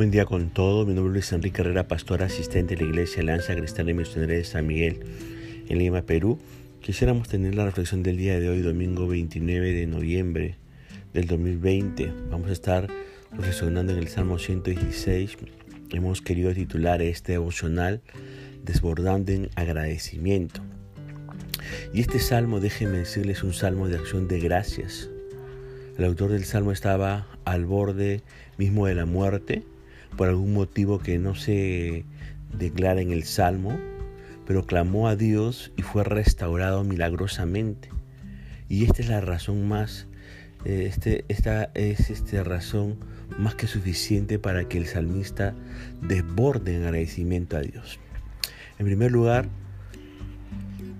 Buen día con todo. Mi nombre es Enrique Herrera, pastor asistente de la Iglesia Alianza Cristiana y Misionera de San Miguel en Lima, Perú. Quisiéramos tener la reflexión del día de hoy, domingo 29 de noviembre del 2020. Vamos a estar reflexionando en el Salmo 116. Hemos querido titular este devocional Desbordando en agradecimiento. Y este salmo, déjenme decirles, un salmo de acción de gracias. El autor del salmo estaba al borde mismo de la muerte por algún motivo que no se declara en el Salmo, pero clamó a Dios y fue restaurado milagrosamente. Y esta es la razón más, eh, este, esta es esta razón más que suficiente para que el salmista desborde en agradecimiento a Dios. En primer lugar,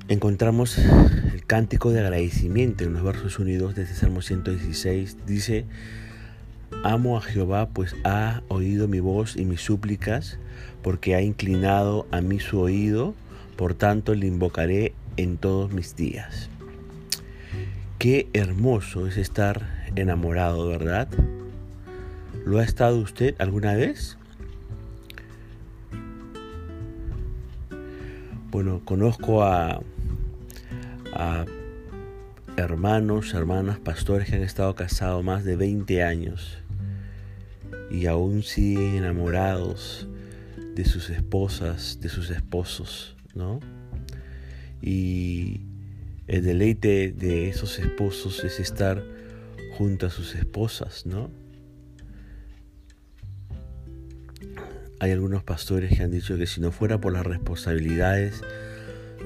encontramos el cántico de agradecimiento en los versos unidos de este Salmo 116. Dice, Amo a Jehová, pues ha oído mi voz y mis súplicas, porque ha inclinado a mí su oído, por tanto le invocaré en todos mis días. Qué hermoso es estar enamorado, ¿verdad? ¿Lo ha estado usted alguna vez? Bueno, conozco a, a hermanos, hermanas, pastores que han estado casados más de 20 años y aún siguen enamorados de sus esposas, de sus esposos, ¿no? Y el deleite de esos esposos es estar junto a sus esposas, ¿no? Hay algunos pastores que han dicho que si no fuera por las responsabilidades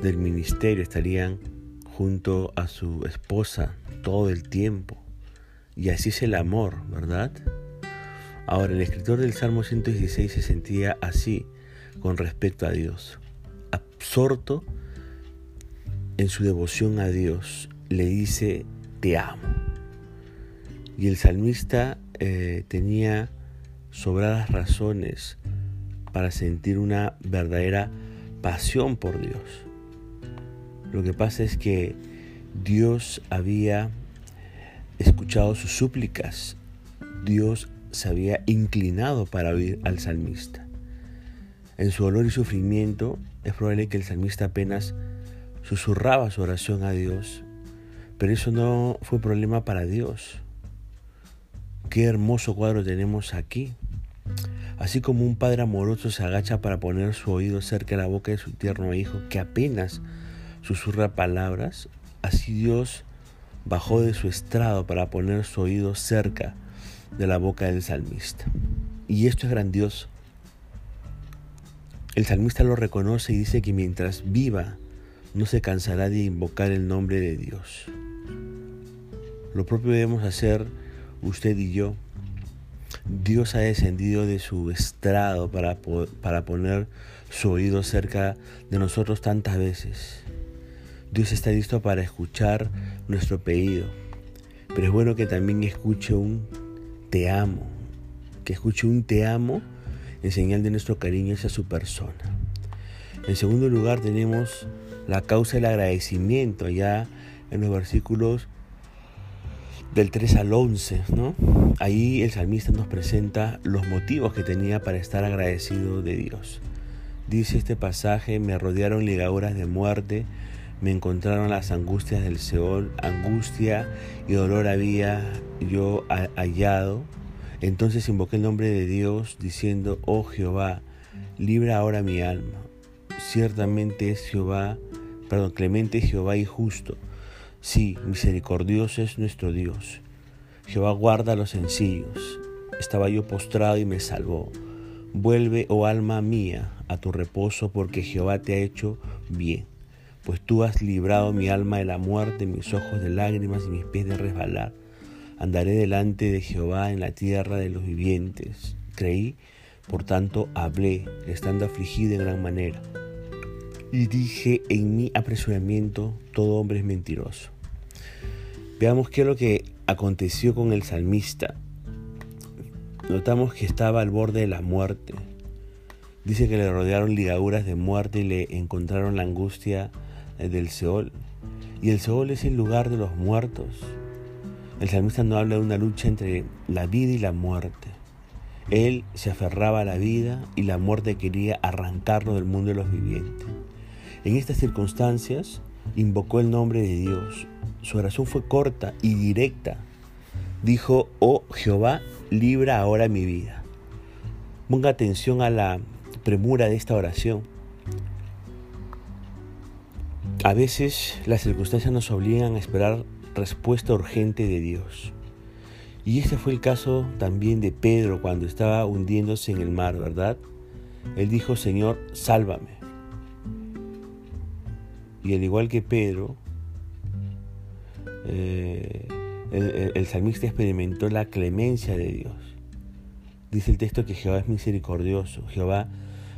del ministerio estarían junto a su esposa todo el tiempo. Y así es el amor, ¿verdad? Ahora, el escritor del Salmo 116 se sentía así con respecto a Dios, absorto en su devoción a Dios, le dice, te amo. Y el salmista eh, tenía sobradas razones para sentir una verdadera pasión por Dios. Lo que pasa es que Dios había escuchado sus súplicas, Dios se había inclinado para oír al salmista. En su dolor y sufrimiento es probable que el salmista apenas susurraba su oración a Dios, pero eso no fue problema para Dios. Qué hermoso cuadro tenemos aquí. Así como un padre amoroso se agacha para poner su oído cerca de la boca de su tierno hijo que apenas susurra palabras, así Dios bajó de su estrado para poner su oído cerca de la boca del salmista. Y esto es grandioso. El salmista lo reconoce y dice que mientras viva no se cansará de invocar el nombre de Dios. Lo propio debemos hacer usted y yo. Dios ha descendido de su estrado para, para poner su oído cerca de nosotros tantas veces. Dios está listo para escuchar nuestro pedido, pero es bueno que también escuche un te amo, que escuche un te amo en señal de nuestro cariño hacia su persona. En segundo lugar tenemos la causa del agradecimiento, ya en los versículos del 3 al 11, ¿no? Ahí el salmista nos presenta los motivos que tenía para estar agradecido de Dios. Dice este pasaje, me rodearon ligaduras de muerte, me encontraron las angustias del Seol, angustia y dolor había yo hallado. Entonces invoqué el nombre de Dios diciendo, oh Jehová, libra ahora mi alma. Ciertamente es Jehová, perdón, clemente Jehová y justo. Sí, misericordioso es nuestro Dios. Jehová guarda a los sencillos. Estaba yo postrado y me salvó. Vuelve, oh alma mía, a tu reposo, porque Jehová te ha hecho bien pues tú has librado mi alma de la muerte, mis ojos de lágrimas y mis pies de resbalar. Andaré delante de Jehová en la tierra de los vivientes. Creí, por tanto hablé, estando afligido en gran manera. Y dije en mi apresuramiento, todo hombre es mentiroso. Veamos qué es lo que aconteció con el salmista. Notamos que estaba al borde de la muerte. Dice que le rodearon ligaduras de muerte y le encontraron la angustia del Seol. Y el Seol es el lugar de los muertos. El salmista no habla de una lucha entre la vida y la muerte. Él se aferraba a la vida y la muerte quería arrancarlo del mundo de los vivientes. En estas circunstancias, invocó el nombre de Dios. Su oración fue corta y directa. Dijo, oh Jehová, libra ahora mi vida. Ponga atención a la premura de esta oración. A veces las circunstancias nos obligan a esperar respuesta urgente de Dios. Y este fue el caso también de Pedro cuando estaba hundiéndose en el mar, ¿verdad? Él dijo, Señor, sálvame. Y al igual que Pedro, eh, el, salmista experimentó la clemencia de Dios. Dice el texto que Jehová es misericordioso. Jehová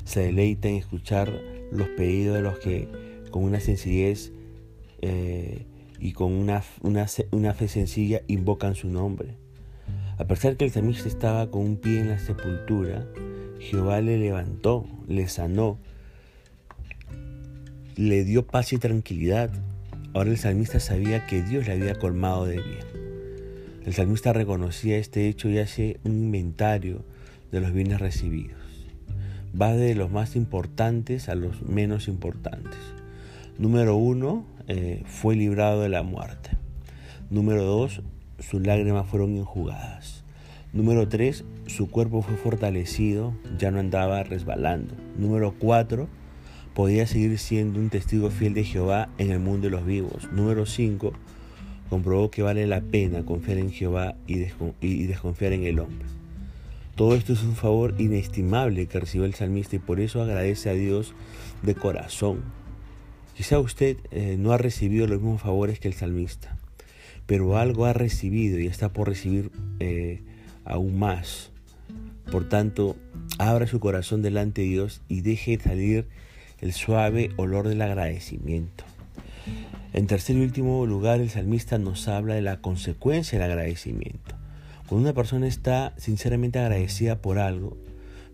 se deleita en escuchar los pedidos de los que con una sencillez eh, y con una, una, fe sencilla invocan su nombre. A pesar que el salmista estaba con un pie en la sepultura, Jehová le levantó, le sanó, le dio paz y tranquilidad. Ahora el salmista sabía que Dios le había colmado de bien. El salmista reconocía este hecho y hace un inventario de los bienes recibidos. Va de los más importantes a los menos importantes. Número uno, eh, fue librado de la muerte. Número dos, sus lágrimas fueron enjugadas. Número tres, su cuerpo fue fortalecido, ya no andaba resbalando. Número cuatro, podía seguir siendo un testigo fiel de Jehová en el mundo de los vivos. Número 5. Comprobó que vale la pena confiar en Jehová y, desconfiar en el hombre. Todo esto es un favor inestimable que recibió el salmista y por eso agradece a Dios de corazón. Quizá usted eh, no ha recibido los mismos favores que el salmista, pero algo ha recibido y está por recibir eh, aún más. Por tanto, abra su corazón delante de Dios y deje salir el suave olor del agradecimiento. En tercer y último lugar, el salmista nos habla de la consecuencia del agradecimiento. Cuando una persona está sinceramente agradecida por algo,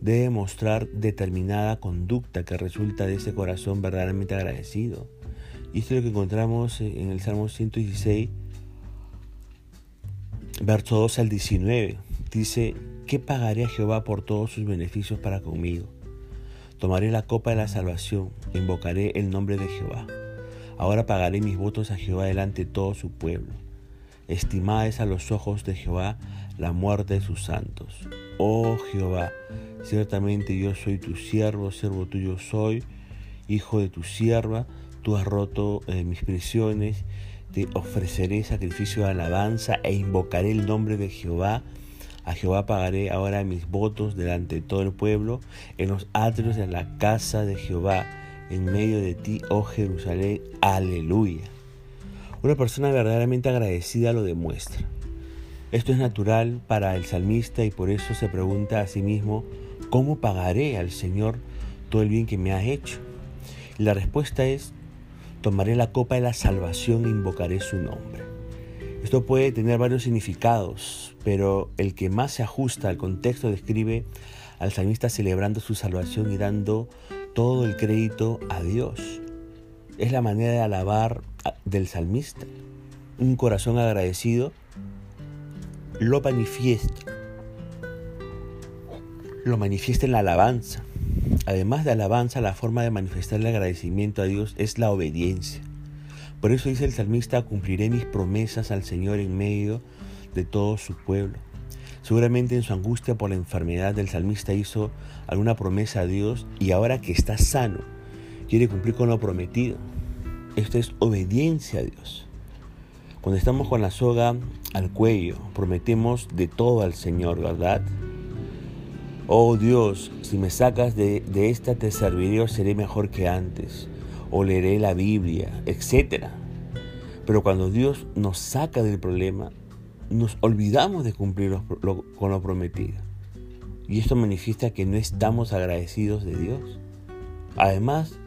debe mostrar determinada conducta que resulta de ese corazón verdaderamente agradecido. Y esto es lo que encontramos en el Salmo 116, verso 2 al 19. Dice, ¿qué pagaré a Jehová por todos sus beneficios para conmigo? Tomaré la copa de la salvación, invocaré el nombre de Jehová. Ahora pagaré mis votos a Jehová delante de todo su pueblo. Estimada es a los ojos de Jehová la muerte de sus santos. Oh Jehová, ciertamente yo soy tu siervo, siervo tuyo soy, hijo de tu sierva, tú has roto eh, mis prisiones, te ofreceré sacrificio de alabanza e invocaré el nombre de Jehová a Jehová pagaré ahora mis votos delante de todo el pueblo, en los atrios de la casa de Jehová, en medio de ti, oh Jerusalén. Aleluya. Una persona verdaderamente agradecida lo demuestra. Esto es natural para el salmista y por eso se pregunta a sí mismo, ¿cómo pagaré al Señor todo el bien que me ha hecho? La respuesta es, tomaré la copa de la salvación e invocaré su nombre. Esto puede tener varios significados, pero el que más se ajusta al contexto describe al salmista celebrando su salvación y dando todo el crédito a Dios. Es la manera de alabar del salmista. Un corazón agradecido lo manifiesta. Lo manifiesta en la alabanza. Además de alabanza, la forma de manifestar el agradecimiento a Dios es la obediencia. Por eso dice el salmista, cumpliré mis promesas al Señor en medio de todo su pueblo. Seguramente en su angustia por la enfermedad del salmista hizo alguna promesa a Dios y ahora que está sano, quiere cumplir con lo prometido. Esto es obediencia a Dios. Cuando estamos con la soga al cuello, prometemos de todo al Señor, ¿verdad? Oh Dios, si me sacas de, de esta te serviré o seré mejor que antes o leeré la Biblia, etc. Pero cuando Dios nos saca del problema, nos olvidamos de cumplir con lo prometido. Y esto manifiesta que no estamos agradecidos de Dios. Además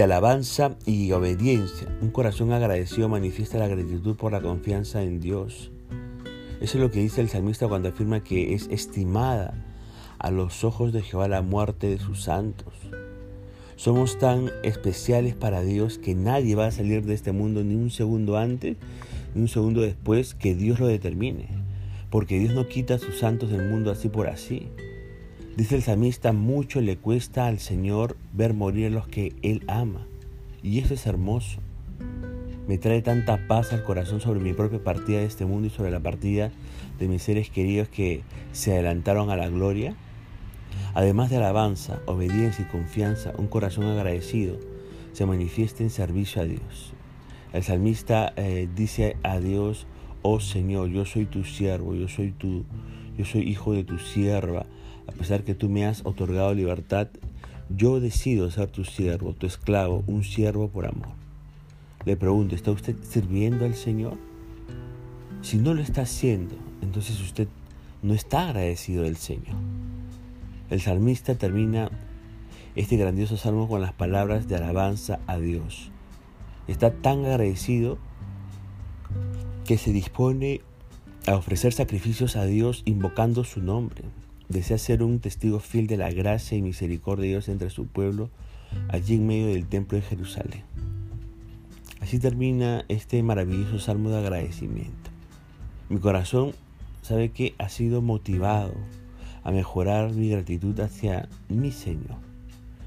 de alabanza y obediencia, un corazón agradecido manifiesta la gratitud por la confianza en Dios. Eso es lo que dice el salmista cuando afirma que es estimada a los ojos de Jehová la muerte de sus santos. Somos tan especiales para Dios que nadie va a salir de este mundo ni un segundo antes ni un segundo después que Dios lo determine. porque Dios no quita a sus santos del mundo así por así. Dice el salmista, mucho le cuesta al Señor ver morir a los que Él ama. Y eso es hermoso. Me trae tanta paz al corazón sobre mi propia partida de este mundo y sobre la partida de mis seres queridos que se adelantaron a la gloria. Además de alabanza, obediencia y confianza, un corazón agradecido se manifiesta en servicio a Dios. El salmista eh, dice a Dios, oh Señor, yo soy tu siervo, yo soy tu, yo soy hijo de tu sierva, a pesar que tú me has otorgado libertad, yo decido ser tu siervo, tu esclavo, un siervo por amor. Le pregunto, ¿está usted sirviendo al Señor? Si no lo está haciendo, entonces usted no está agradecido del Señor. El salmista termina este grandioso salmo con las palabras de alabanza a Dios. Está tan agradecido que se dispone a ofrecer sacrificios a Dios invocando su nombre. Desea ser un testigo fiel de la gracia y misericordia de Dios entre su pueblo, allí en medio del templo de Jerusalén. Así termina este maravilloso salmo de agradecimiento. Mi corazón sabe que ha sido motivado a mejorar mi gratitud hacia mi Señor.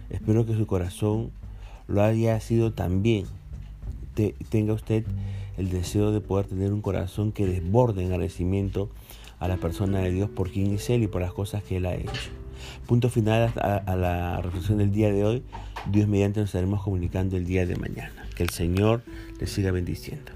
Espero que su corazón lo haya sido también tenga usted el deseo de poder tener un corazón que desborde en agradecimiento a la persona de Dios por quien es Él y por las cosas que Él ha hecho. Punto final a, la reflexión del día de hoy. Dios mediante nos estaremos comunicando el día de mañana. Que el Señor le siga bendiciendo.